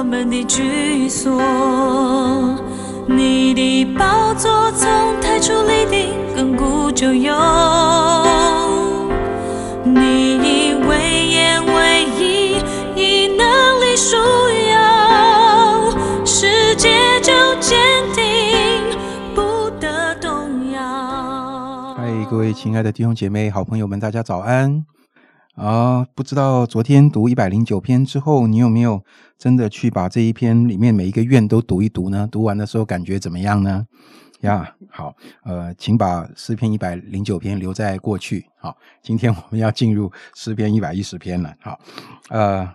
我们的居所。你的宝座从太初立定，亘古就有。你以威严为义，以能力束腰，世界就坚定，不得动摇。嗨，各位亲爱的弟兄姐妹、好朋友们，大家早安！啊，不知道昨天读一百零九篇之后，你有没有真的去把这一篇里面每一个愿都读一读呢？读完的时候感觉怎么样呢？呀，好，呃，请把诗篇一百零九篇留在过去。好，今天我们要进入诗篇一百一十篇了。好，呃，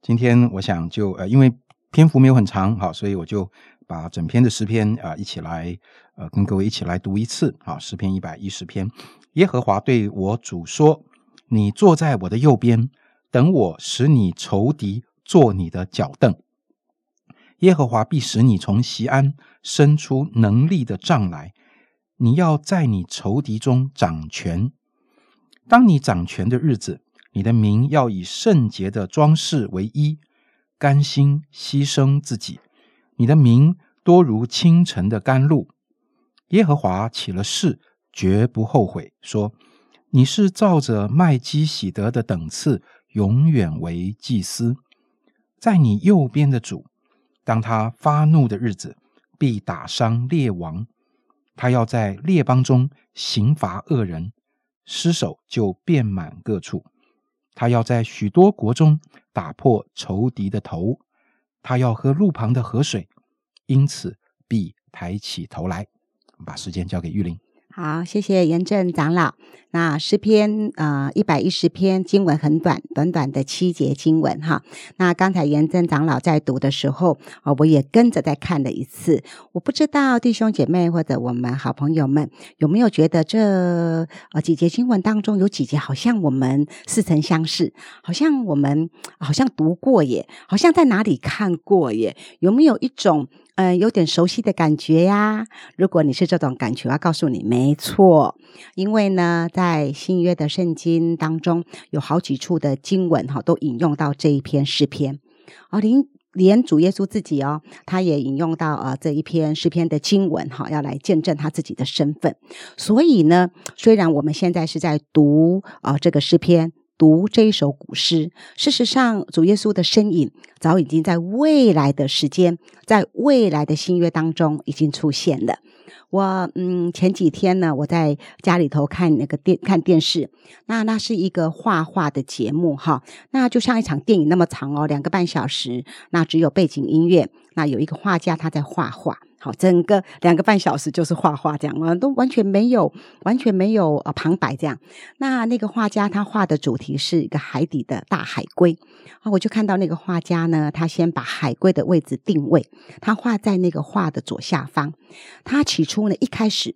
今天我想就呃，因为篇幅没有很长，好，所以我就把整篇的诗篇啊、一起来呃跟各位一起来读一次。好，诗篇一百一十篇，耶和华对我主说。你坐在我的右边，等我使你仇敌坐你的脚凳。耶和华必使你从西安生出能力的杖来，你要在你仇敌中掌权。当你掌权的日子，你的名要以圣洁的装饰为衣，甘心牺牲自己。你的名多如清晨的甘露。耶和华起了誓，绝不后悔，说。你是照着麦基喜德的等次，永远为祭司，在你右边的主，当他发怒的日子，必打伤列王。他要在列邦中刑罚恶人，失手就遍满各处。他要在许多国中打破仇敌的头。他要喝路旁的河水，因此必抬起头来。把时间交给玉玲。好，谢谢严正长老。那诗篇呃一百一十篇经文很短，短短的七节经文哈。那刚才严正长老在读的时候啊，我也跟着再看了一次。我不知道弟兄姐妹或者我们好朋友们有没有觉得这呃几节经文当中有几节好像我们似曾相识，好像我们好像读过耶，好像在哪里看过耶？有没有一种？嗯，有点熟悉的感觉呀。如果你是这种感觉，我要告诉你，没错，因为呢，在新约的圣经当中，有好几处的经文哈，都引用到这一篇诗篇。哦，连连主耶稣自己哦，他也引用到啊这一篇诗篇的经文哈，要来见证他自己的身份。所以呢，虽然我们现在是在读啊这个诗篇。读这一首古诗，事实上，主耶稣的身影早已经在未来的时间，在未来的新约当中已经出现了。我嗯，前几天呢，我在家里头看那个电看电视，那那是一个画画的节目哈，那就像一场电影那么长哦，两个半小时，那只有背景音乐，那有一个画家他在画画。好，整个两个半小时就是画画这样啊，都完全没有，完全没有呃旁白这样。那那个画家他画的主题是一个海底的大海龟啊，我就看到那个画家呢，他先把海龟的位置定位，他画在那个画的左下方。他起初呢一开始。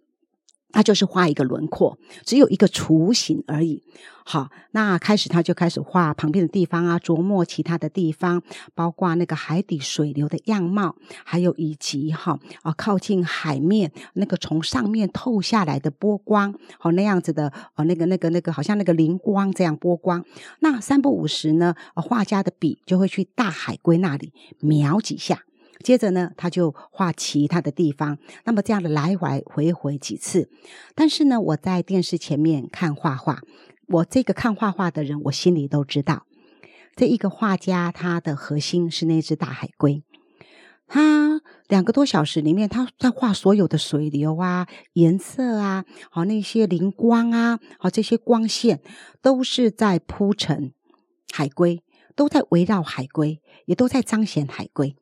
他就是画一个轮廓，只有一个雏形而已。好，那开始他就开始画旁边的地方啊，琢磨其他的地方，包括那个海底水流的样貌，还有以及哈啊靠近海面那个从上面透下来的波光，好那样子的哦那个那个那个好像那个灵光这样波光。那三不五时呢，画家的笔就会去大海龟那里描几下。接着呢，他就画其他的地方。那么这样的来回回回几次，但是呢，我在电视前面看画画，我这个看画画的人，我心里都知道，这一个画家他的核心是那只大海龟。他两个多小时里面，他在画所有的水流啊、颜色啊、好那些灵光啊、好这些光线，都是在铺陈海龟，都在围绕海龟，也都在彰显海龟。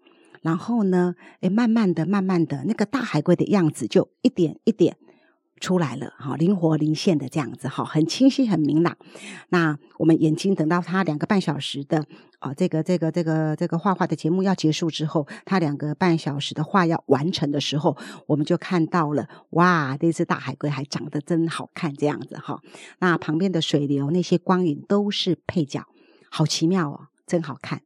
然后呢，诶，慢慢的、慢慢的，那个大海龟的样子就一点一点出来了，哈，灵活灵现的这样子，哈，很清晰、很明朗。那我们眼睛等到他两个半小时的啊，这个、这个、这个、这个画画的节目要结束之后，他两个半小时的画要完成的时候，我们就看到了，哇，这只大海龟还长得真好看，这样子哈。那旁边的水流、那些光影都是配角，好奇妙哦，真好看。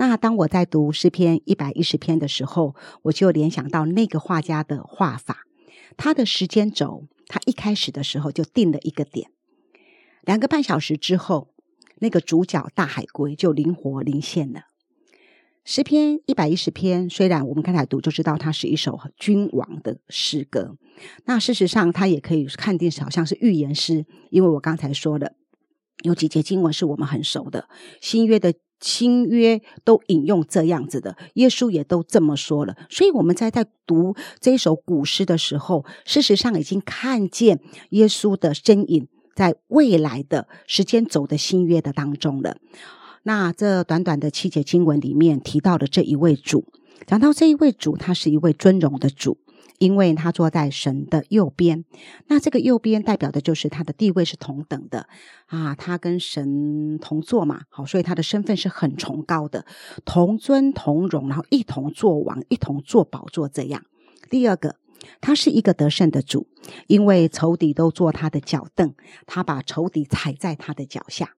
那当我在读诗篇一百一十篇的时候，我就联想到那个画家的画法，他的时间轴，他一开始的时候就定了一个点，两个半小时之后，那个主角大海龟就灵活灵现了。诗篇一百一十篇，虽然我们刚才读就知道它是一首君王的诗歌，那事实上它也可以看定好像是预言诗，因为我刚才说了，有几节经文是我们很熟的，新约的新约都引用这样子的，耶稣也都这么说了，所以我们在在读这首古诗的时候，事实上已经看见耶稣的身影在未来的时间走的新约的当中了。那这短短的七节经文里面提到的这一位主，讲到这一位主，他是一位尊荣的主，因为他坐在神的右边。那这个右边代表的就是他的地位是同等的啊，他跟神同坐嘛，好，所以他的身份是很崇高的，同尊同荣，然后一同做王，一同做宝座这样。第二个，他是一个得胜的主，因为仇敌都坐他的脚凳，他把仇敌踩在他的脚下。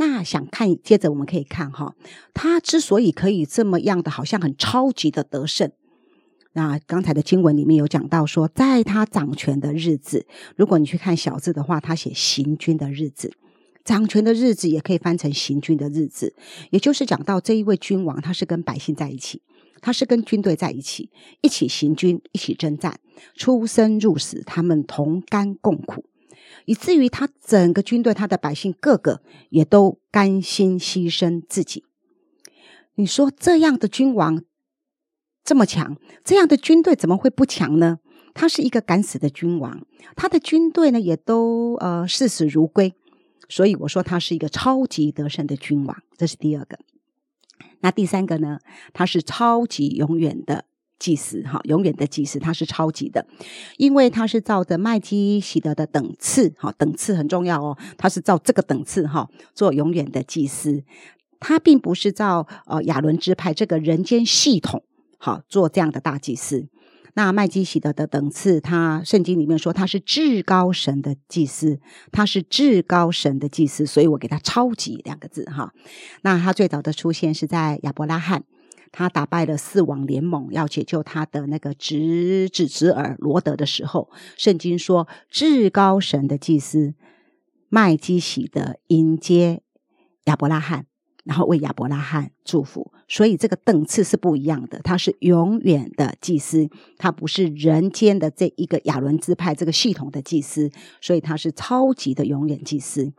那想看，接着我们可以看哈，他之所以可以这么样的，好像很超级的得胜。那刚才的经文里面有讲到说，在他掌权的日子，如果你去看小字的话，他写行军的日子，掌权的日子也可以翻成行军的日子，也就是讲到这一位君王，他是跟百姓在一起，他是跟军队在一起，一起行军，一起征战，出生入死，他们同甘共苦。以至于他整个军队，他的百姓个个也都甘心牺牲自己。你说这样的君王这么强，这样的军队怎么会不强呢？他是一个敢死的君王，他的军队呢也都呃视死如归。所以我说他是一个超级得胜的君王，这是第二个。那第三个呢？他是超级永远的。祭司哈，永远的祭司，他是超级的，因为他是照着麦基喜德的等次哈，等次很重要哦，他是照这个等次哈做永远的祭司，他并不是照呃亚伦支派这个人间系统好做这样的大祭司。那麦基喜德的等次，他圣经里面说他是至高神的祭司，他是至高神的祭司，所以我给他超级两个字哈。那他最早的出现是在亚伯拉罕。他打败了四王联盟，要解救他的那个侄子侄儿罗德的时候，圣经说至高神的祭司麦基喜德迎接亚伯拉罕，然后为亚伯拉罕祝福。所以这个等次是不一样的，他是永远的祭司，他不是人间的这一个亚伦支派这个系统的祭司，所以他是超级的永远祭司。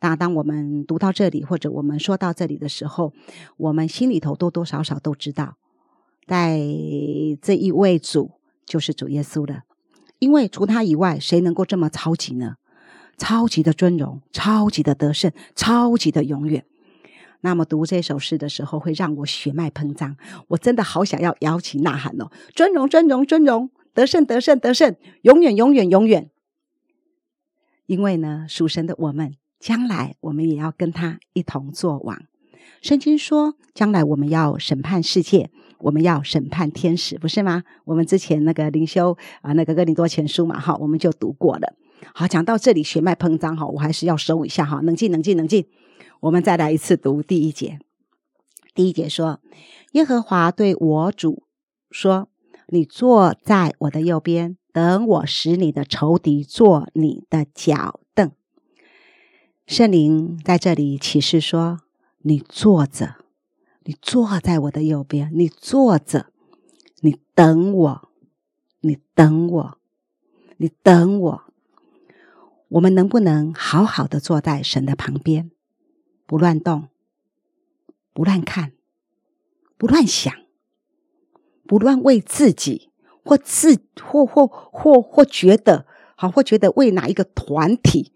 那当我们读到这里，或者我们说到这里的时候，我们心里头多多少少都知道，在这一位主就是主耶稣了。因为除他以外，谁能够这么超级呢？超级的尊荣，超级的得胜，超级的永远。那么读这首诗的时候，会让我血脉膨胀，我真的好想要摇旗呐喊哦！尊荣，尊荣，尊荣，得胜，得胜，得胜，永远，永远，永远。因为呢，属神的我们。将来我们也要跟他一同作王。圣经说，将来我们要审判世界，我们要审判天使，不是吗？我们之前那个灵修啊，那个哥林多前书嘛，哈，我们就读过了。好，讲到这里血脉膨胀，哈，我还是要收一下，哈，冷静，冷静，冷静。我们再来一次读第一节。第一节说：耶和华对我主说：“你坐在我的右边，等我使你的仇敌做你的脚凳。”圣灵在这里启示说：“你坐着，你坐在我的右边，你坐着，你等我，你等我，你等我。我们能不能好好的坐在神的旁边，不乱动，不乱看，不乱想，不乱为自己或自或或或或觉得好，或觉得为哪一个团体？”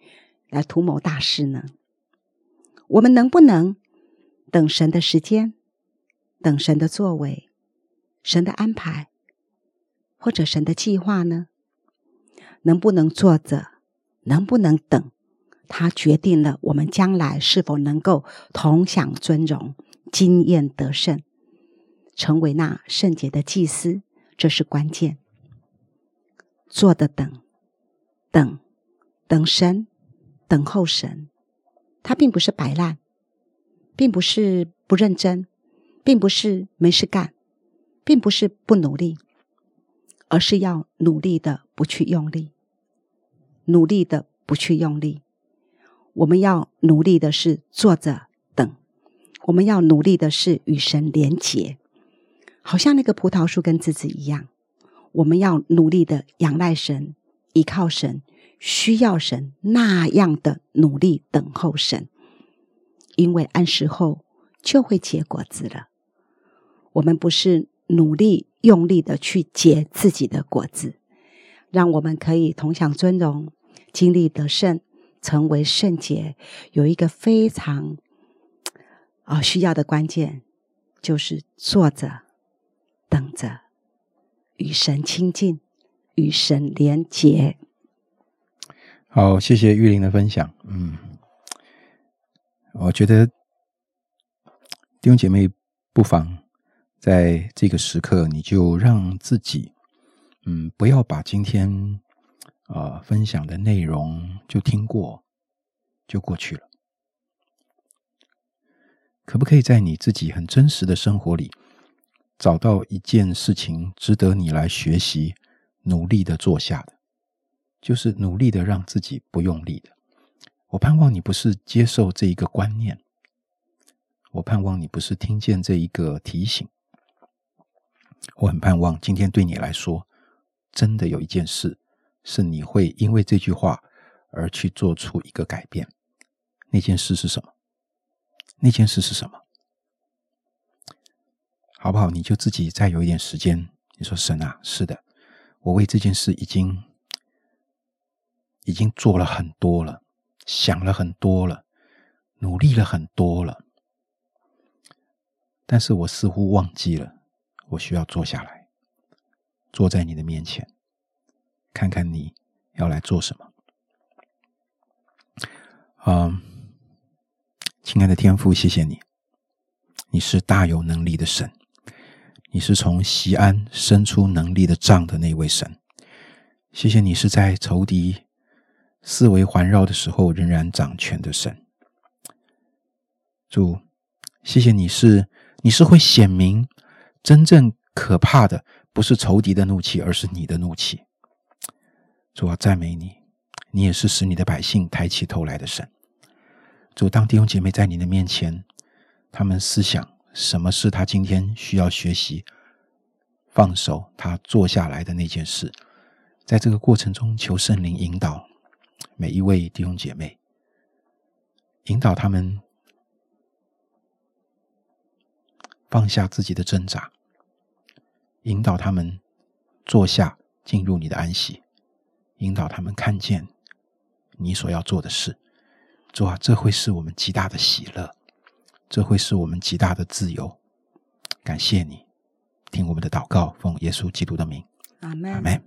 来图谋大事呢？我们能不能等神的时间，等神的作为，神的安排，或者神的计划呢？能不能坐着？能不能等？他决定了我们将来是否能够同享尊荣、经验得胜，成为那圣洁的祭司，这是关键。坐的等，等，等神。等候神，他并不是摆烂，并不是不认真，并不是没事干，并不是不努力，而是要努力的不去用力，努力的不去用力。我们要努力的是坐着等，我们要努力的是与神连结，好像那个葡萄树跟枝子一样，我们要努力的仰赖神、依靠神、需要神，那样的努力等候神，因为按时后就会结果子了。我们不是努力用力的去结自己的果子，让我们可以同享尊荣、经历得胜、成为圣洁，有一个非常啊需要的关键，就是坐着等着与神亲近，与神连结。好，谢谢玉玲的分享。嗯，我觉得弟兄姐妹不妨在这个时刻，你就让自己，嗯，不要把今天啊、分享的内容就听过就过去了。可不可以在你自己很真实的生活里，找到一件事情值得你来学习、努力的做下的？就是努力的让自己不用力的。我盼望你不是接受这一个观念，我盼望你不是听见这一个提醒。我很盼望今天对你来说，真的有一件事是你会因为这句话而去做出一个改变。那件事是什么？那件事是什么？好不好？你就自己再有一点时间。你说神啊，是的，我为这件事已经已经做了很多了，想了很多了，努力了很多了，但是我似乎忘记了，我需要坐下来，坐在你的面前，看看你要来做什么。嗯，亲爱的天父，谢谢你，你是大有能力的神，你是从西安伸出能力的杖的那位神。谢谢你是在仇敌四围环绕的时候仍然掌权的神。主，谢谢你是你是会显明真正可怕的，不是仇敌的怒气，而是你的怒气。主啊，赞美你，你也是使你的百姓抬起头来的神。主，当弟兄姐妹在你的面前，他们思想什么是他今天需要学习、放手他做下来的那件事，在这个过程中，求圣灵引导每一位弟兄姐妹，引导他们放下自己的挣扎，引导他们坐下，进入你的安息，引导他们看见你所要做的事。主啊，这会是我们极大的喜乐，这会是我们极大的自由。感谢你，听我们的祷告，奉耶稣基督的名，阿门阿门。